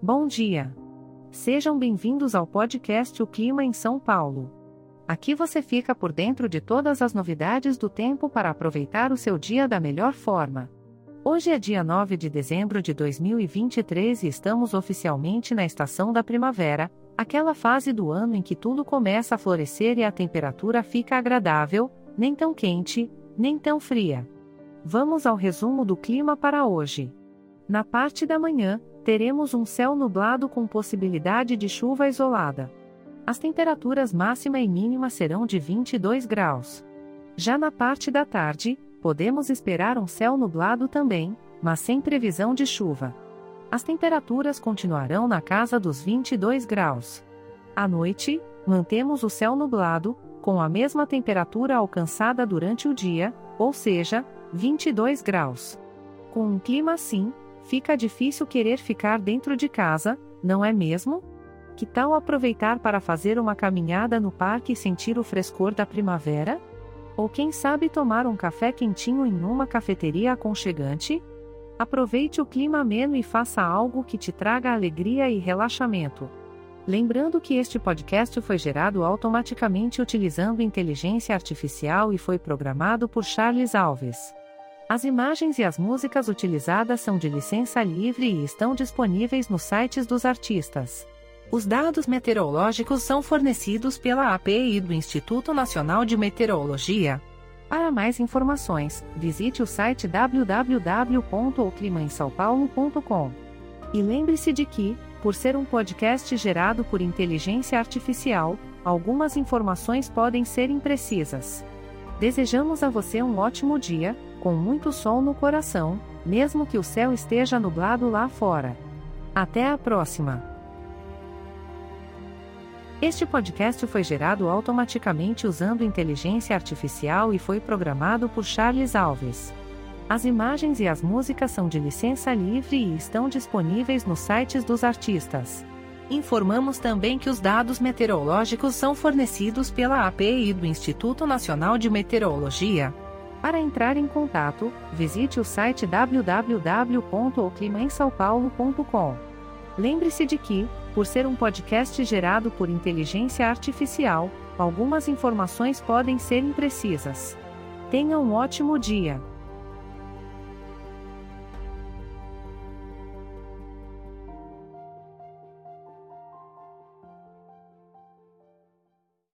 Bom dia. Sejam bem-vindos ao podcast O Clima em São Paulo. Aqui você fica por dentro de todas as novidades do tempo para aproveitar o seu dia da melhor forma. Hoje é dia 9 de dezembro de 2023 e estamos oficialmente na estação da primavera, aquela fase do ano em que tudo começa a florescer e a temperatura fica agradável, nem tão quente, nem tão fria. Vamos ao resumo do clima para hoje. Na parte da manhã, teremos um céu nublado com possibilidade de chuva isolada. As temperaturas máxima e mínima serão de 22 graus. Já na parte da tarde, podemos esperar um céu nublado também, mas sem previsão de chuva. As temperaturas continuarão na casa dos 22 graus. À noite, mantemos o céu nublado, com a mesma temperatura alcançada durante o dia, ou seja, 22 graus. Com um clima assim, fica difícil querer ficar dentro de casa, não é mesmo? Que tal aproveitar para fazer uma caminhada no parque e sentir o frescor da primavera? Ou quem sabe tomar um café quentinho em uma cafeteria aconchegante? Aproveite o clima ameno e faça algo que te traga alegria e relaxamento. Lembrando que este podcast foi gerado automaticamente utilizando inteligência artificial e foi programado por Charles Alves. As imagens e as músicas utilizadas são de licença livre e estão disponíveis nos sites dos artistas. Os dados meteorológicos são fornecidos pela API do Instituto Nacional de Meteorologia. Para mais informações, visite o site www.oclimaemsaopaulo.com. E lembre-se de que, por ser um podcast gerado por inteligência artificial, algumas informações podem ser imprecisas. Desejamos a você um ótimo dia com muito sol no coração, mesmo que o céu esteja nublado lá fora. Até a próxima! Este podcast foi gerado automaticamente usando inteligência artificial e foi programado por Charles Alves. As imagens e as músicas são de licença livre e estão disponíveis nos sites dos artistas. Informamos também que os dados meteorológicos são fornecidos pela API do Instituto Nacional de Meteorologia, para entrar em contato, visite o site www.oclimaemsaopaulo.com. Lembre-se de que, por ser um podcast gerado por inteligência artificial, algumas informações podem ser imprecisas. Tenha um ótimo dia!